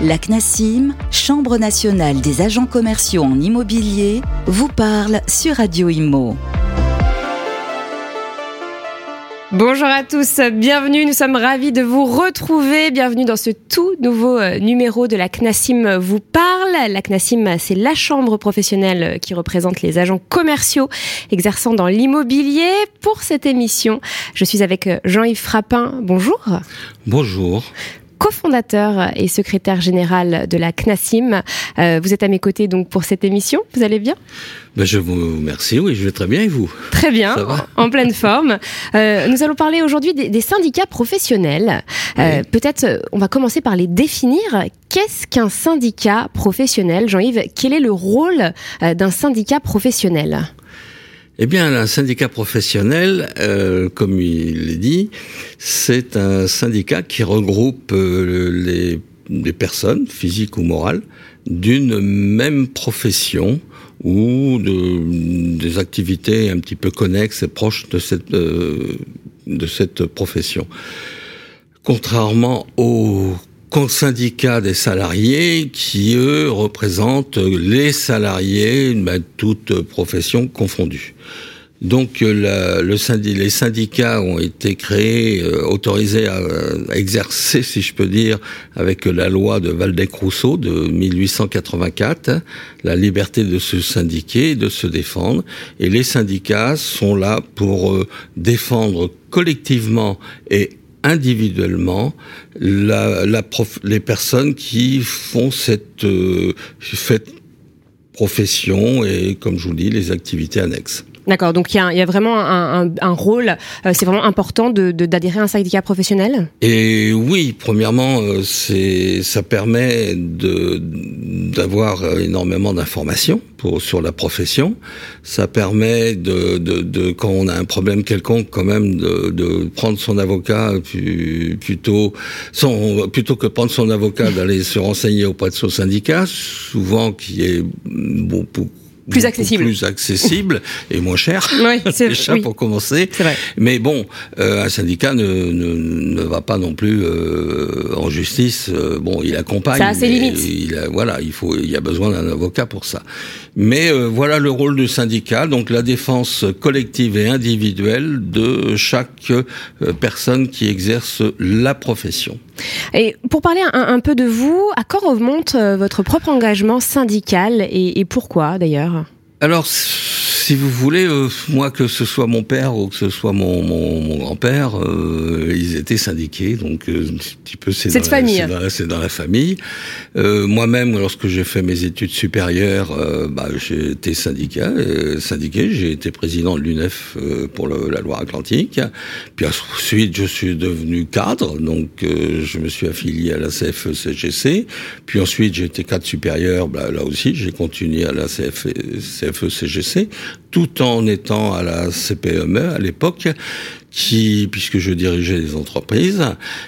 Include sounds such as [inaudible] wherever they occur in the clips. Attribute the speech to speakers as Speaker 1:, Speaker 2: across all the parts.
Speaker 1: La CNASIM, Chambre nationale des agents commerciaux en immobilier, vous parle sur Radio Imo.
Speaker 2: Bonjour à tous, bienvenue, nous sommes ravis de vous retrouver, bienvenue dans ce tout nouveau euh, numéro de la CNASIM vous parle. La CNASIM, c'est la chambre professionnelle qui représente les agents commerciaux exerçant dans l'immobilier. Pour cette émission, je suis avec euh, Jean-Yves Frappin, bonjour.
Speaker 3: Bonjour
Speaker 2: cofondateur et secrétaire général de la CNASIM. Euh, vous êtes à mes côtés donc pour cette émission. Vous allez bien?
Speaker 3: Ben Je vous remercie. Oui, je vais très bien. Et vous?
Speaker 2: Très bien, en pleine forme. Euh, nous allons parler aujourd'hui des, syndicats professionnels. Euh, peut-être on va commencer par les définir. Qu'est-ce qu'un syndicat professionnel? Jean-Yves, quel est le rôle d'un syndicat professionnel?
Speaker 3: Eh bien, un syndicat professionnel, euh, comme il est dit, c'est un syndicat qui regroupe euh, les, les, personnes, physiques ou morales, d'une même profession ou de, des activités un petit peu connexes et proches de cette, euh, de cette profession. Contrairement aux syndicat des salariés qui, eux, représentent les salariés, ben, toutes professions confondues. Donc le les syndicats ont été créés, euh, autorisés à, exercer, si je peux dire, avec la loi de Valdec-Rousseau de 1884, la liberté de se syndiquer, de se défendre. Et les syndicats sont là pour euh, défendre collectivement et individuellement la, la les personnes qui font cette, euh, cette profession et, comme je vous dis, les activités annexes.
Speaker 2: D'accord, donc il y, a, vraiment un, rôle, euh, c'est vraiment important d'adhérer à un syndicat professionnel?
Speaker 3: Et oui, premièrement, euh, ça permet d'avoir euh, énormément d'informations sur la profession. Ça permet de, quand on a un problème quelconque, quand même, de, de prendre son avocat plutôt, son, plutôt que prendre son avocat, d'aller se renseigner auprès de son syndicat, souvent qui est beaucoup
Speaker 2: plus accessible,
Speaker 3: plus accessible [laughs] et moins cher.
Speaker 2: Oui, [laughs] c'est
Speaker 3: déjà pour commencer.
Speaker 2: Vrai.
Speaker 3: Mais bon, euh, un syndicat ne, ne, ne, va pas non plus euh, en justice. Euh, bon, il accompagne.
Speaker 2: Ça a ses limites.
Speaker 3: Il a, voilà, il faut, il y a besoin d'un avocat pour ça. Mais euh, voilà le rôle du syndicat, donc la défense collective et individuelle de chaque euh, personne qui exerce la profession.
Speaker 2: Et pour parler un, peu de vous, à quand remonte votre propre engagement syndical et, pourquoi d'ailleurs?
Speaker 3: Si vous voulez, euh, moi, que ce soit mon père ou que ce soit mon, mon, mon grand-père, euh, ils étaient syndiqués, donc euh, un petit peu c'est
Speaker 2: dans, famille.
Speaker 3: C'est dans, la famille. Moi-même, lorsque j'ai fait mes études supérieures, bah, j'ai été syndicat, syndiqué. J'ai été président de l'UNEF pour le, la Loire-Atlantique. Puis ensuite, je suis devenu cadre, donc je me suis affilié à la CFE-CGC. Puis ensuite, j'ai été cadre supérieur. Bah, là aussi, j'ai continué à la CFE. CFE-CGC, tout en étant à la CPME à l'époque, qui, puisque je dirigeais les entreprises,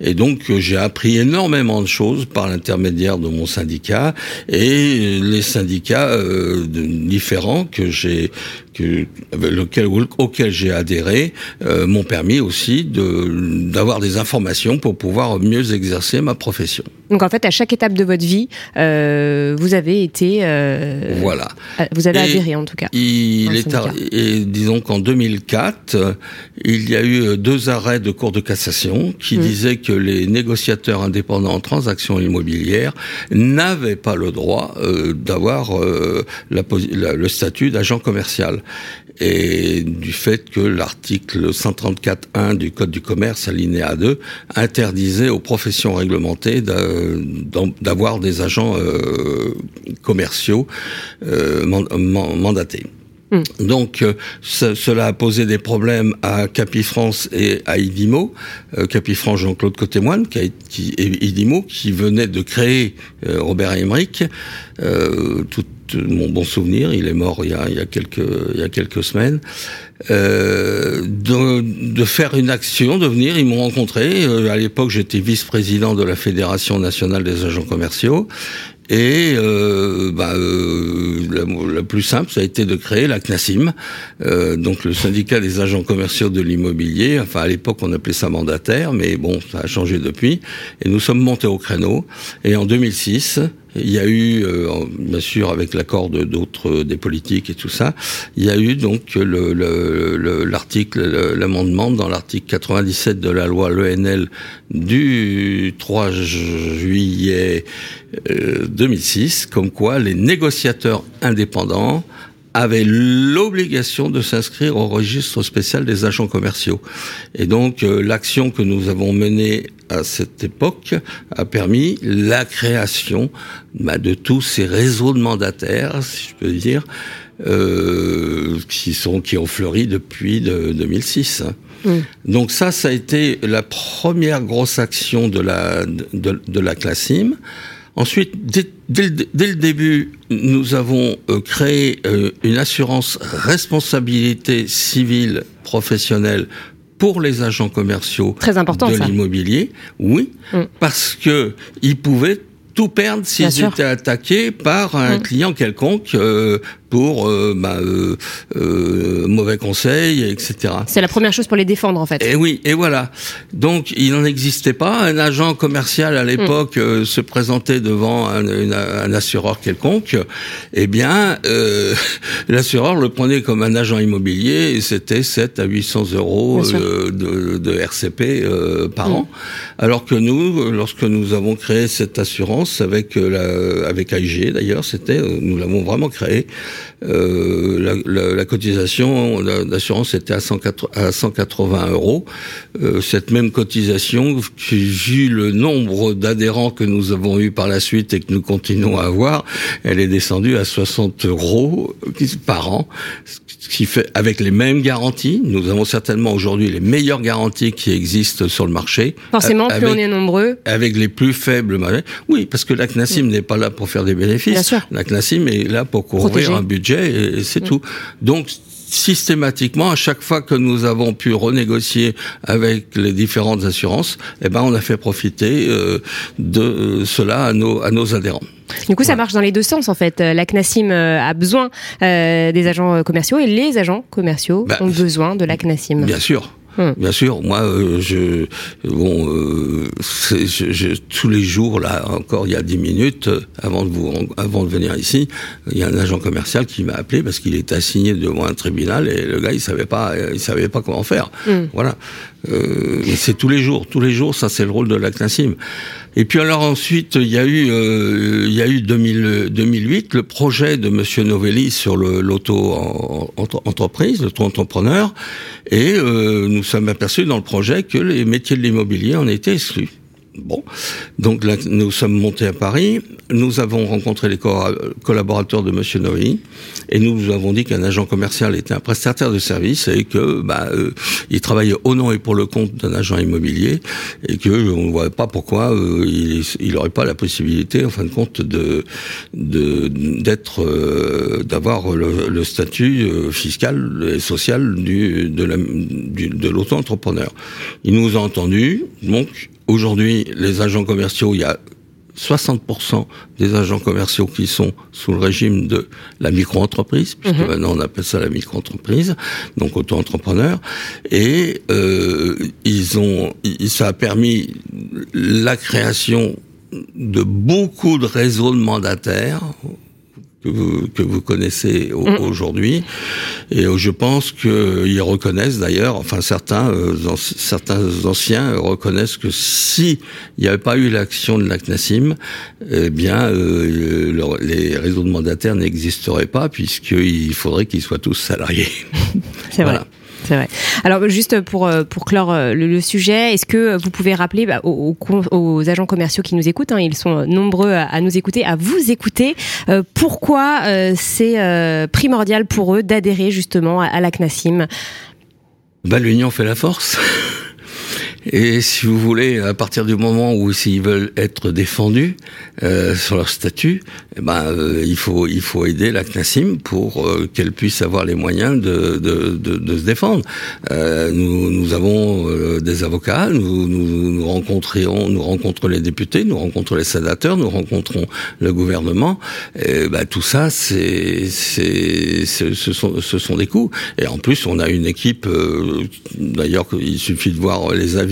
Speaker 3: et donc j'ai appris énormément de choses par l'intermédiaire de mon syndicat et les syndicats euh, différents que j'ai que, lequel, auquel j'ai adhéré euh, m'ont permis aussi de d'avoir des informations pour pouvoir mieux exercer ma profession.
Speaker 2: Donc en fait, à chaque étape de votre vie, euh, vous avez été euh,
Speaker 3: voilà,
Speaker 2: vous avez adhéré en tout cas.
Speaker 3: Il est et disons qu'en 2004, il y a eu deux arrêts de cour de cassation qui mmh. disaient que les négociateurs indépendants en transactions immobilières n'avaient pas le droit euh, d'avoir euh, la, le statut d'agent commercial et du fait que l'article 134.1 du Code du commerce, alinéa 2, interdisait aux professions réglementées d'avoir des agents euh, commerciaux euh, mandatés. Hmm. Donc, euh, cela a posé des problèmes à Capifrance et à Idimo. Euh, Capifrance, Jean-Claude Cotémoine, qui, qui, et Idimo, qui venait de créer Robert Emmerich. tout mon bon souvenir, il est mort il y a, il y a quelques il y a quelques semaines, euh, de, de, faire une action, de venir. Ils m'ont rencontré. Euh, à l'époque, j'étais vice-président de la Fédération nationale des agents commerciaux. Et euh, bah, euh, la, plus simple, ça a été de créer la CNASIM, euh, donc le syndicat des agents commerciaux de l'immobilier. Enfin, à l'époque, on appelait ça mandataire, mais bon, ça a changé depuis. Et nous sommes montés au créneau. Et en 2006, il y a eu, euh, bien sûr, avec l'accord de d'autres des politiques et tout ça, il y a eu donc l'article, le, l'amendement dans l'article 97 de la loi l'ENL du 3 juillet 2006, euh, comme quoi les négociateurs indépendants avaient l'obligation de s'inscrire au registre spécial des agents commerciaux. Et donc euh, l'action que nous avons menée à cette époque a permis la création bah, de tous ces réseaux de mandataires, si je peux dire, euh, qui sont qui ont fleuri depuis de, 2006. Mmh. Donc ça, ça a été la première grosse action de la de, de la Classim. Ensuite, dès, dès, dès, le début, nous avons euh, créé euh, une assurance responsabilité civile professionnelle pour les agents commerciaux
Speaker 2: Très important,
Speaker 3: de l'immobilier, oui, mm. parce que ils pouvaient tout perdre s'ils étaient attaqués par un mm. client quelconque euh, pour euh, bah, euh, euh, mauvais conseils, etc.
Speaker 2: C'est la première chose pour les défendre en fait.
Speaker 3: Et oui, et voilà. Donc il n'en existait pas. Un agent commercial à l'époque mm. se présentait devant un, un, assureur quelconque. Eh bien, [laughs] l'assureur le prenait comme un agent immobilier et c'était 7 à 800 euros de, de, RCP par mm. an. Alors que nous, lorsque nous avons créé cette assurance avec la, avec AIG d'ailleurs, c'était, nous l'avons vraiment créé. Euh, la, la, la, cotisation d'assurance était à, 180, euros. Euh, cette même cotisation, vu le nombre d'adhérents que nous avons eu par la suite et que nous continuons à avoir, elle est descendue à 60 euros par an, ce qui fait avec les mêmes garanties. Nous avons certainement aujourd'hui les meilleures garanties qui existent sur le marché.
Speaker 2: Forcément, plus on est nombreux.
Speaker 3: Avec les plus faibles. Oui, parce que la CNASIM n'est pas là pour faire des bénéfices. La CNASIM est là pour couvrir un budget et, c'est mm. tout. Donc systématiquement, à chaque fois que nous avons pu renégocier avec les différentes assurances, eh ben, on a fait profiter euh, de euh, cela à nos, à nos adhérents.
Speaker 2: Du coup, ça marche dans les deux sens en fait. Euh, la CNASIM a besoin des agents commerciaux et les agents commerciaux bah, ont besoin de la CNASIM.
Speaker 3: Bien sûr. Hmm. Bien sûr, moi, euh, je, bon, euh, je, tous les jours, là, encore il y a dix minutes, avant de vous, avant de venir ici, il y a un agent commercial qui m'a appelé parce qu'il était assigné devant un tribunal et le gars, il savait pas, il savait pas comment faire. Hmm. Voilà. Euh, c'est tous les jours, tous les jours, ça c'est le rôle de la. Et puis alors ensuite, il y a eu, euh, il y a eu 2000, 2008 le projet de Monsieur Novelli sur l'auto-entreprise, l'auto-entrepreneur, et euh, nous sommes aperçus dans le projet que les métiers de l'immobilier en étaient exclus. Bon, donc là, nous sommes montés à Paris, nous avons rencontré les collaborateurs de Monsieur Noé et nous nous avons dit qu'un agent commercial était un prestataire de service et que bah, euh, il travaillait au nom et pour le compte d'un agent immobilier et que on ne voit pas pourquoi euh, il n'aurait pas la possibilité, en fin de compte, de d'être euh, d'avoir le, statut fiscal et social du de l'auto-entrepreneur. Il nous a entendus, donc Aujourd'hui, les agents commerciaux, il y a 60% des agents commerciaux qui sont sous le régime de la micro-entreprise, puisque mhm. maintenant on appelle ça la micro-entreprise, donc auto-entrepreneur, et euh, ils ont, ça a permis la création de beaucoup de réseaux de mandataires que vous, que vous connaissez mm. aujourd'hui. Et je pense qu'ils reconnaissent d'ailleurs, enfin certains, euh, certains anciens reconnaissent que si il n'y avait pas eu l'action de la CNASIM, eh bien euh, les réseaux de mandataires n'existeraient pas puisqu'il faudrait qu'ils soient tous salariés.
Speaker 2: C'est vrai. C'est vrai. Alors juste pour euh, pour clore euh, le, sujet, est-ce que vous pouvez rappeler bah, aux, agents commerciaux qui nous écoutent, hein, ils sont nombreux à, nous écouter, à vous écouter, euh, pourquoi c'est primordial pour eux d'adhérer justement à, la CNASIM?
Speaker 3: Bah, L'union fait la force. [laughs] Et si vous voulez, à partir du moment où s'ils veulent être défendus euh, sur leur statut, eh ben euh, il faut il faut aider la CNASIM pour euh, qu'elle puisse avoir les moyens de de, de, de se défendre. Euh, nous nous avons euh, des avocats, nous, nous nous rencontrons nous rencontrons les députés, nous rencontrons les sénateurs, nous rencontrons le gouvernement. Ben, tout ça, c'est c'est ce sont ce sont des coûts. Et en plus, on a une équipe. D'ailleurs, il suffit de voir les avis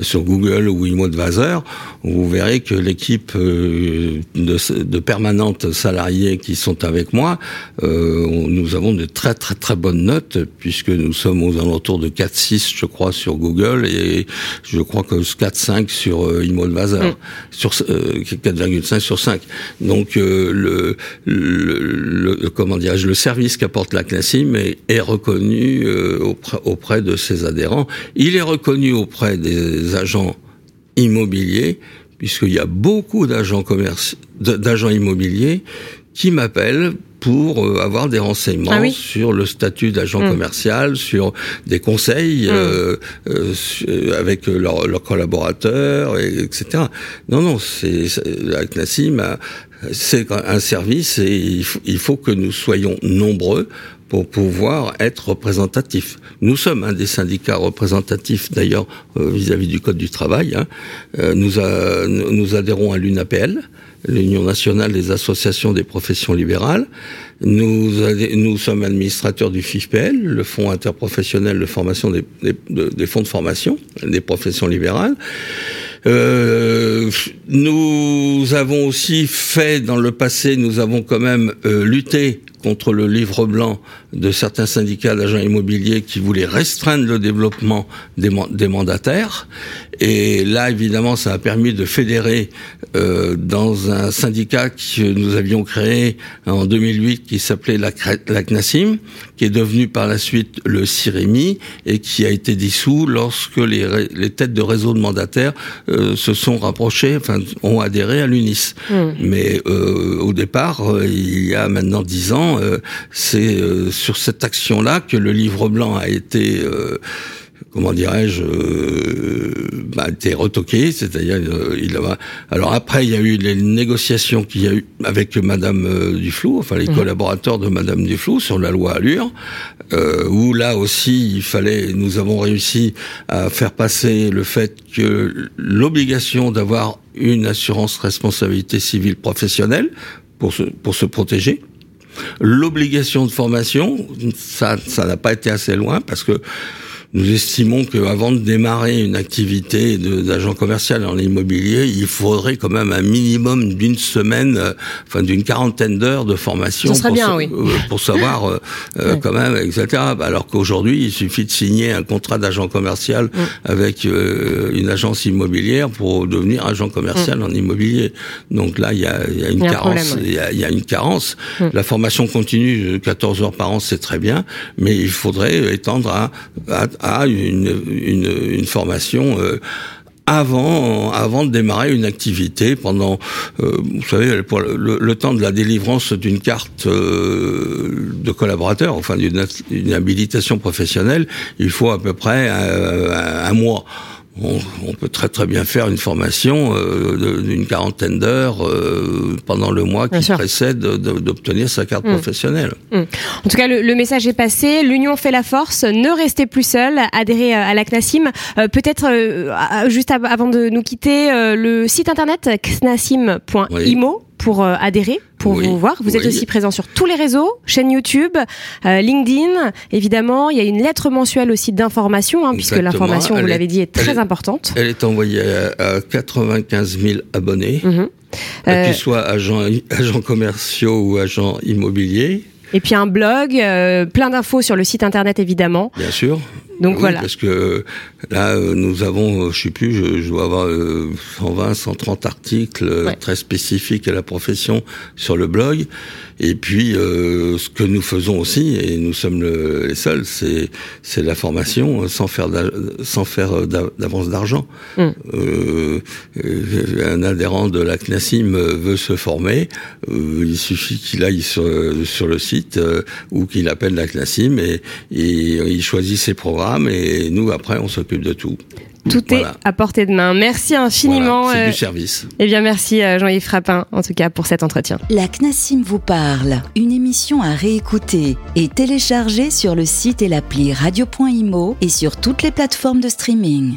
Speaker 3: sur Google ou ImoAdvisor, vous verrez que l'équipe euh, de, de, permanentes salariés qui sont avec moi, euh, nous avons de très très très bonnes notes puisque nous sommes aux alentours de 4-6 je crois sur Google et je crois que 4-5 sur euh, ImoAdvisor, mm. sur 4,5 sur 5. Donc le, le, comment dirais-je le service qu'apporte la CNASIM est, est reconnu auprès, auprès de ses adhérents. Il est reconnu auprès des agents immobiliers, puisqu'il y a beaucoup d'agents d'agents immobiliers qui m'appellent pour euh, avoir des renseignements ah sur le statut d'agent mmh. commercial, sur des conseils mmh. euh, euh, avec leurs collaborateurs, etc. Non, non, c'est la CNASIM, c'est un service et il faut, il faut que nous soyons nombreux pour pouvoir être représentatif. Nous sommes un des syndicats représentatifs d'ailleurs euh, vis-à-vis du Code du travail. Hein. Euh, nous, nous adhérons à l'UNAPL, l'Union nationale des associations des professions libérales. Nous, nous sommes administrateurs du FIFPL, le Fonds interprofessionnel de formation des, des, fonds de formation des professions libérales. Euh, nous avons aussi fait dans le passé, nous avons quand même euh, lutté contre le livre blanc de certains syndicats d'agents immobiliers qui voulaient restreindre le développement des, des, mandataires. Et là, évidemment, ça a permis de fédérer euh, dans un syndicat que nous avions créé en 2008 qui s'appelait la, la CNASIM, qui est devenu par la suite le CIREMI et qui a été dissous lorsque les, les têtes de réseau de mandataires euh, se sont rapprochés, enfin, ont adhéré à l'UNIS. Mmh. Mais euh, au départ, il y a maintenant dix ans, euh, c'est euh, sur cette action-là que le livre blanc a été euh, comment dirais-je, euh, bah, été retoqué, c'est-à-dire il va. Alors après, il y a eu les négociations qu'il y a eu avec Madame Duflou, enfin les mmh. collaborateurs de Madame Duflou sur la loi Allure, où là aussi il fallait, nous avons réussi à faire passer le fait que l'obligation d'avoir une assurance responsabilité civile professionnelle pour se pour se protéger L'obligation de formation, ça, ça n'a pas été assez loin parce que nous estimons qu'avant de démarrer une activité d'agent commercial en immobilier, il faudrait quand même un minimum d'une semaine, euh, enfin d'une quarantaine d'heures de formation
Speaker 2: pour, bien, oui.
Speaker 3: Euh, pour, savoir euh, [laughs] quand même, etc. Alors qu'aujourd'hui, il suffit de signer un contrat d'agent commercial avec une agence immobilière pour devenir agent commercial en immobilier. Donc là, il y a, y a, une carence. Il y, a, y, a, une carence. La formation continue, 14 heures par an, c'est très bien, mais il faudrait étendre à, à à une, formation euh, avant, de démarrer une activité pendant, euh, vous savez, le, temps de la délivrance d'une carte euh, de collaborateur, enfin d'une habilitation professionnelle, il faut à peu près un mois on, peut très très bien faire une formation euh, d'une quarantaine d'heures euh, pendant le mois qui précède d'obtenir sa carte mm. professionnelle.
Speaker 2: Mm. En tout cas, le, message est passé. L'union fait la force. Ne restez plus seul. Adhérez à la CNASIM. Euh, peut-être juste avant de nous quitter, le site internet knasim.imo pour euh, adhérer, pour vous voir. Vous êtes aussi présent sur tous les réseaux, chaîne YouTube, euh, LinkedIn, évidemment. Il y a une lettre mensuelle aussi d'information, hein, puisque l'information, vous l'avez dit, est très importante.
Speaker 3: Elle est envoyée à, 95 000 abonnés, mhm. euh, qu'ils soient agents, agents commerciaux ou agents immobiliers.
Speaker 2: Et puis un blog, plein d'infos sur le site internet évidemment.
Speaker 3: Bien sûr.
Speaker 2: Donc voilà.
Speaker 3: Parce que là, euh, nous avons, euh, je sais plus, je, dois avoir 120, euh, 130 articles très spécifiques à la profession sur le blog. Et puis, euh, ce que nous faisons aussi, et nous sommes le, les seuls, c'est c'est la formation sans faire sans faire d'avance d'argent. Mm. Euh, un adhérent de la CNASIM veut se former, il suffit qu'il aille sur, sur le site ou qu'il appelle la CNASIM et, et il choisit ses programmes programme et nous après on s'occupe de tout.
Speaker 2: Tout
Speaker 3: Voilà.
Speaker 2: est à portée de main. Merci infiniment.
Speaker 3: Voilà, c'est
Speaker 2: euh,
Speaker 3: du service.
Speaker 2: eh bien, merci euh, Jean-Yves Frappin, en tout cas, pour cet entretien.
Speaker 1: La CNASIM vous parle, une émission à réécouter et télécharger sur le site et l'appli radio.imo et sur toutes les plateformes de streaming.